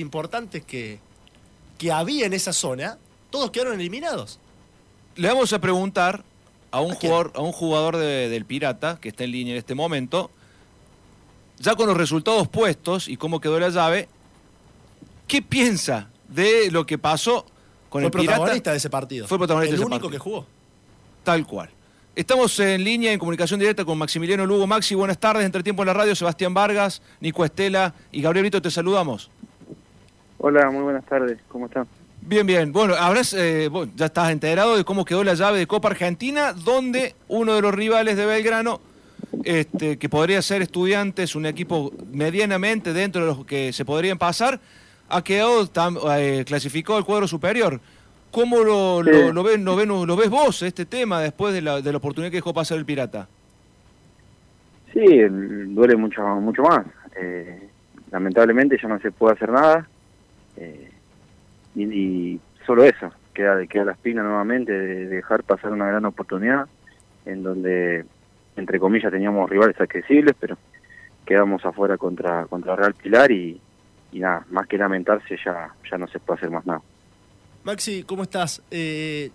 importantes que, que había en esa zona, todos quedaron eliminados. Le vamos a preguntar a un jugador, a un jugador de- del Pirata, que está en línea en este momento, ya con los resultados puestos y cómo quedó la llave, ¿qué piensa de lo que pasó con Fue el Pirata? protagonista de ese partido. Fue protagonista El de ese único partido. que jugó. Tal cual. Estamos en línea, en comunicación directa con Maximiliano Lugo. Maxi, buenas tardes. Entre tiempo en la radio, Sebastián Vargas, Nico Estela y Gabriel Brito, te saludamos. Hola, muy buenas tardes, ¿cómo están? Bien, bien. Bueno, habrás, eh, vos ya estás enterado de cómo quedó la llave de Copa Argentina, donde uno de los rivales de Belgrano, este, que podría ser Estudiantes, un equipo medianamente dentro de los que se podrían pasar, ha quedado, tam- eh, clasificó al cuadro superior. ¿Cómo lo, Sí. lo, lo ven, lo, ven- lo ves vos, este tema, después de la, de la oportunidad que dejó pasar el Pirata? Sí, el- duele mucho mucho más. Eh, lamentablemente ya no se puede hacer nada. Y, y solo eso, queda, queda la espina nuevamente de dejar pasar una gran oportunidad en donde, entre comillas, teníamos rivales accesibles, pero quedamos afuera contra, contra Real Pilar y, y nada, más que lamentarse ya, ya no se puede hacer más nada. Maxi, ¿cómo estás? Eh,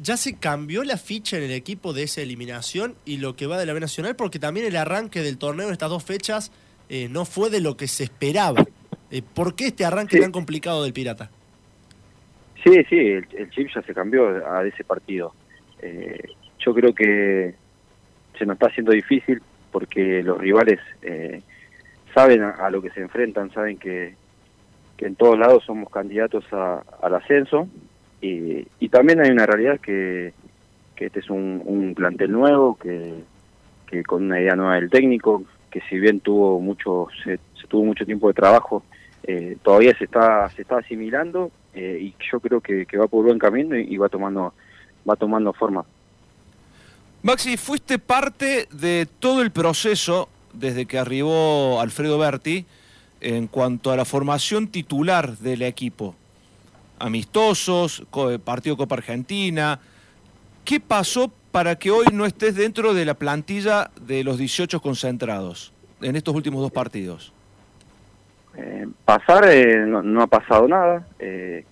¿Ya se cambió la ficha en el equipo de esa eliminación y lo que va de la B Nacional? Porque también el arranque del torneo en estas dos fechas eh, no fue de lo que se esperaba. Eh, ¿Por qué este arranque Sí. tan complicado del Pirata? Sí, sí, el, el chip ya se cambió a ese partido. Eh, yo creo que se nos está haciendo difícil porque los rivales eh, saben a, lo que se enfrentan, saben que, que en todos lados somos candidatos a- al ascenso y, y también hay una realidad que, que este es un, un plantel nuevo, que, que con una idea nueva del técnico, que si bien tuvo mucho se, se tuvo mucho tiempo de trabajo, eh, todavía se está se está asimilando eh, y yo creo que, va por buen camino y, va tomando va tomando forma. Maxi, fuiste parte de todo el proceso desde que arribó Alfredo Berti en cuanto a la formación titular del equipo. Amistosos, partido Copa Argentina. ¿Qué pasó para que hoy no estés dentro de la plantilla de los 18 concentrados en estos últimos dos partidos? Eh, pasar eh, no, no ha pasado nada. eh,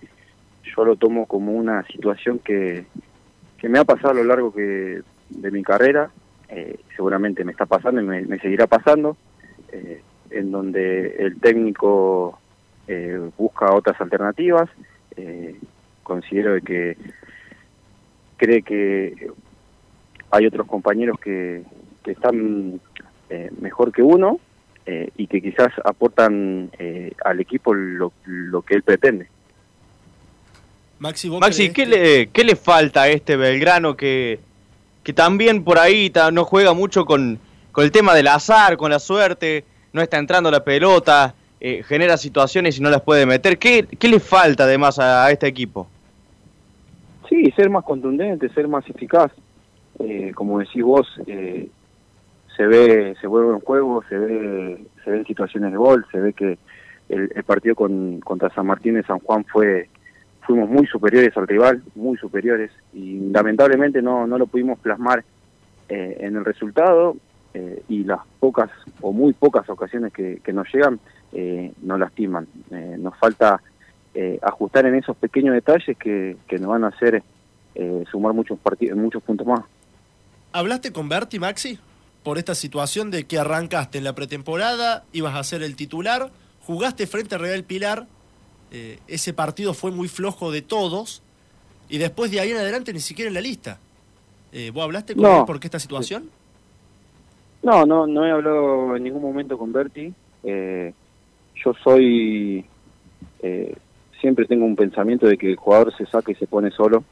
yo lo tomo como una situación que, que me ha pasado a lo largo que, de mi carrera. eh, seguramente me está pasando y me, seguirá pasando. eh, en donde el técnico busca otras alternativas. considero de que cree que hay otros compañeros que, que están mejor que uno eh, y que quizás aportan eh, al equipo lo, lo que él pretende. Maxi, ¿vos Maxi, ¿qué le, ¿qué le falta a este Belgrano que, que también por ahí ta- no juega mucho con, con el tema del azar, con la suerte, no está entrando la pelota, eh, genera situaciones y no las puede meter? ¿Qué, qué le falta además a, a este equipo? Sí, ser más contundente, ser más eficaz. Eh, como decís vos, eh, se ve, se vuelve en juego, se ve, se ven situaciones de gol, se ve que el, partido con, contra San Martín de San Juan fue, fuimos muy superiores al rival, muy superiores, y lamentablemente no, no lo pudimos plasmar eh, en el resultado, eh, y las pocas o muy pocas ocasiones que, nos llegan eh, nos lastiman. Nos falta ajustar en esos pequeños detalles que, que nos van a hacer sumar muchos partidos, muchos puntos más. ¿Hablaste con Berti, Maxi? Por esta situación de que arrancaste en la pretemporada, ibas a ser el titular, jugaste frente a Real Pilar, eh, ese partido fue muy flojo de todos, y después de ahí en adelante ni siquiera en la lista. Eh, ¿Vos hablaste con No. él por qué esta situación? No, no, no he hablado en ningún momento con Berti. Eh, yo soy, siempre tengo un pensamiento de que el jugador se saca y se pone solo.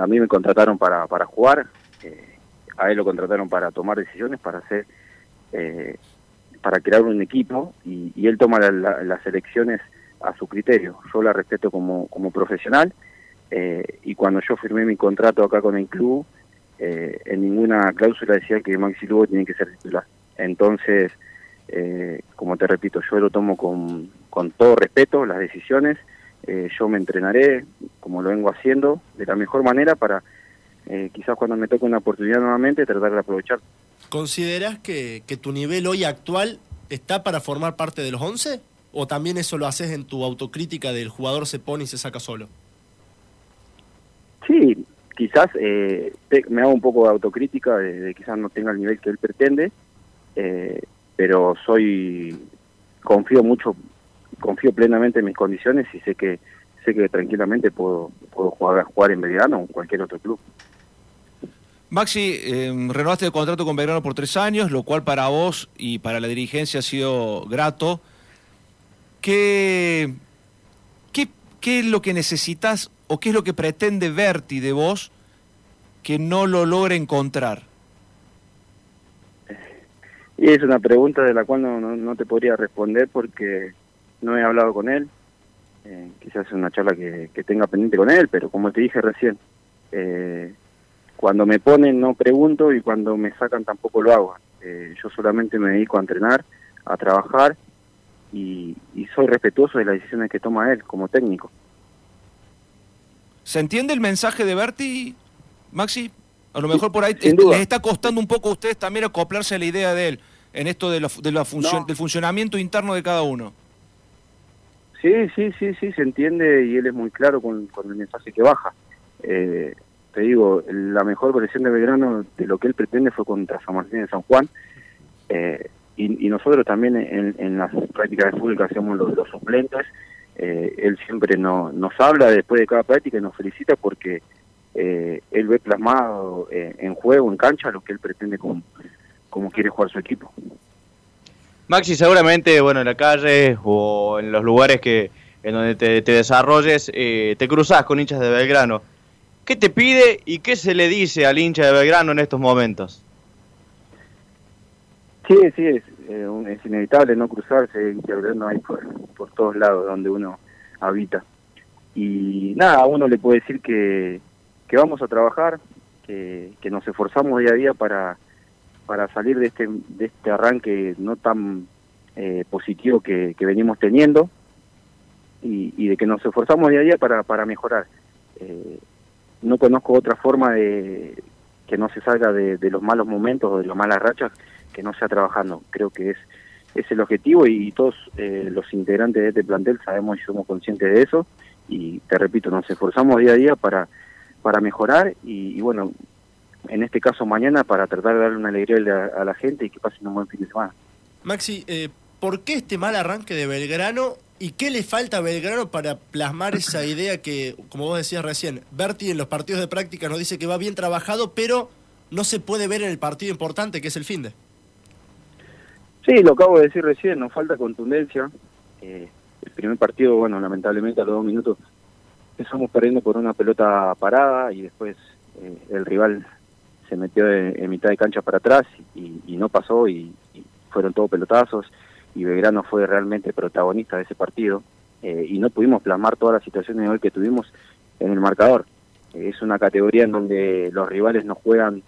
A mí me contrataron para, para jugar, eh, a él lo contrataron para tomar decisiones, para hacer, eh, para crear un equipo y, y él toma la- la- las elecciones a su criterio. Yo la respeto como, como profesional eh, y cuando yo firmé mi contrato acá con el club, eh, en ninguna cláusula decía que Maxi Lugo tiene que ser titular. Entonces, eh, como te repito, yo lo tomo con, con todo respeto, las decisiones. Eh, yo me entrenaré, como lo vengo haciendo, de la mejor manera para eh, quizás cuando me toque una oportunidad nuevamente tratar de aprovechar. ¿Considerás que, que tu nivel hoy actual está para formar parte de los 11? ¿O también eso lo haces en tu autocrítica del jugador se pone y se saca solo? Sí, quizás eh, me hago un poco de autocrítica de, quizás no tenga el nivel que él pretende, eh, pero soy confío mucho, confío plenamente en mis condiciones y sé que sé que tranquilamente puedo puedo jugar jugar en Belgrano o en cualquier otro club. Maxi, eh, renovaste el contrato con Belgrano por tres años, lo cual para vos y para la dirigencia ha sido grato. ¿Qué, qué, qué es lo que necesitas o qué es lo que pretende Berti de vos que no lo logra encontrar? Y es una pregunta de la cual no, no, te podría responder porque no he hablado con él. Eh, quizás es una charla que, que, tenga pendiente con él, pero como te dije recién, eh, cuando me ponen no pregunto y cuando me sacan tampoco lo hago. Eh, yo solamente me dedico a entrenar, a trabajar y, soy respetuoso de las decisiones que toma él como técnico. ¿Se entiende el mensaje de Berti, Maxi? A lo mejor por ahí les está costando un poco a ustedes también acoplarse a la idea de él en esto de la, de la función, del funcionamiento interno de cada uno. Sí, sí, sí, sí, se entiende y él es muy claro con, con el mensaje que baja. Eh, te digo, la mejor versión de Belgrano de lo que él pretende fue contra San Martín de San Juan. Eh, y, nosotros también en, las prácticas de fútbol que hacemos los, suplentes, eh, él siempre nos habla después de cada práctica y nos felicita porque eh, él ve plasmado en juego, en cancha, lo que él pretende como, como quiere jugar su equipo. Maxi, seguramente, bueno, en la calle o en los lugares que en donde te, te desarrolles, te cruzas con hinchas de Belgrano. ¿Qué te pide y qué se le dice al hincha de Belgrano en estos momentos? Sí, sí, es, eh, es inevitable no cruzarse, y Belgrano hay por, por todos lados donde uno habita. Y nada, a uno le puede decir que, que vamos a trabajar, que, que nos esforzamos día a día para, para salir de este, de este arranque no tan eh, positivo que, que venimos teniendo y, y, de que nos esforzamos día a día para, para mejorar. Eh, no conozco otra forma de que no se salga de, los malos momentos o de las malas rachas que no sea trabajando. Creo que es, es el objetivo y, todos eh, los integrantes de este plantel sabemos y somos conscientes de eso y te repito, nos esforzamos día a día para, para mejorar y, bueno, en este caso mañana para tratar de darle una alegría a la, gente y que pasen un buen fin de semana. Maxi, eh, ¿por qué este mal arranque de Belgrano ¿Y qué le falta a Belgrano para plasmar esa idea que, como vos decías recién, Berti en los partidos de práctica nos dice que va bien trabajado, pero no se puede ver en el partido importante que es el fin de? Sí, lo acabo de decir recién, nos falta contundencia. Eh, el primer partido, bueno, lamentablemente a los dos minutos empezamos perdiendo por una pelota parada y después eh, el rival se metió en, mitad de cancha para atrás y, no pasó y fueron todos pelotazos y Belgrano fue realmente protagonista de ese partido eh, y no pudimos plasmar todas las situaciones de hoy que tuvimos en el marcador. Eh, es una categoría en donde los rivales nos juegan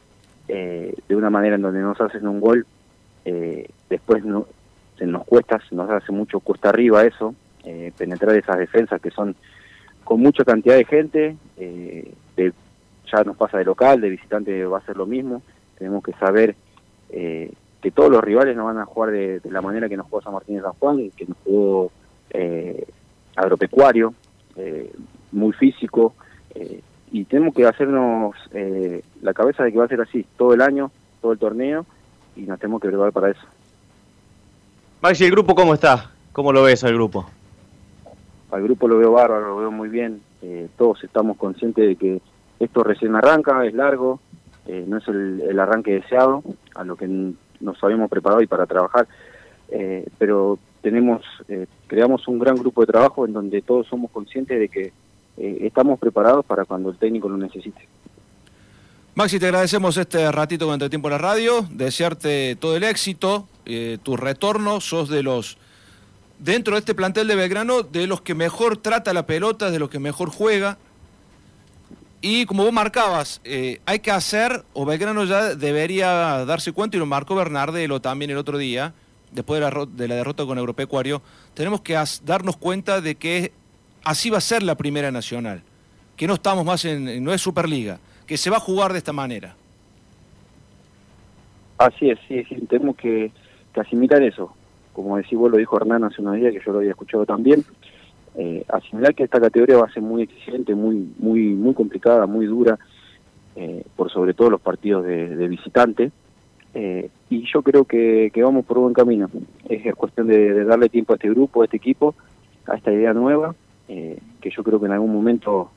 eh, de una manera en donde nos hacen un gol, después no, se nos cuesta, nos hace mucho cuesta arriba eso, penetrar esas defensas que son con mucha cantidad de gente, de, ya nos pasa de local, de visitante va a ser lo mismo, tenemos que saber que todos los rivales no van a jugar de, la manera que nos jugó San Martín de San Juan, que nos jugó eh, agropecuario, eh, muy físico, eh, y tenemos que hacernos la cabeza de que va a ser así todo el año, todo el torneo, y nos tenemos que preparar para eso. Maxi, ¿el grupo cómo está? ¿Cómo lo ves al grupo? Al grupo lo veo bárbaro, lo veo muy bien, todos estamos conscientes de que esto recién arranca, es largo, no es el, el arranque deseado, a lo que nos habíamos preparado y para trabajar, eh, pero tenemos, eh, creamos un gran grupo de trabajo en donde todos somos conscientes de que eh, estamos preparados para cuando el técnico lo necesite. Maxi, te agradecemos este ratito con el tiempo en la radio, desearte todo el éxito, tu retorno, sos de los, dentro de este plantel de Belgrano, de los que mejor trata la pelota, de los que mejor juega, y como vos marcabas, eh, hay que hacer, o Belgrano ya debería darse cuenta, y lo marcó Bernardelo también el otro día, después de la, de la derrota con Agropecuario, tenemos que darnos cuenta de que así va a ser la Primera Nacional, que no estamos más en, no es Superliga, que se va a jugar de esta manera. Así es, sí, sí tenemos que, asimilar eso. como decís vos, lo dijo Hernán hace unos días, que yo lo había escuchado también, eh, asimilar que esta categoría va a ser muy exigente, muy muy muy complicada, muy dura, eh, por sobre todo los partidos de, visitante. Eh, y yo creo que, que, vamos por buen camino. Es cuestión de, darle tiempo a este grupo, a este equipo, a esta idea nueva, eh, que yo creo que en algún momento,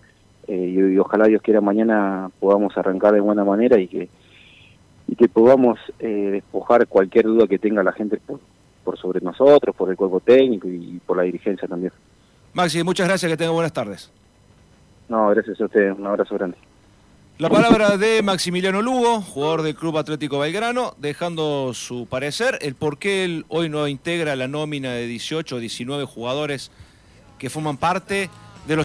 y, ojalá Dios quiera mañana, podamos arrancar de buena manera y que, y que podamos despojar cualquier duda que tenga la gente por, por sobre nosotros, por el cuerpo técnico y por la dirigencia también. Maxi, muchas gracias, que tenga buenas tardes. No, gracias a usted, un abrazo grande. La palabra de Maximiliano Lugo, jugador del Club Atlético Belgrano, dejando su parecer, el por qué él hoy no integra la nómina de 18 o 19 jugadores que forman parte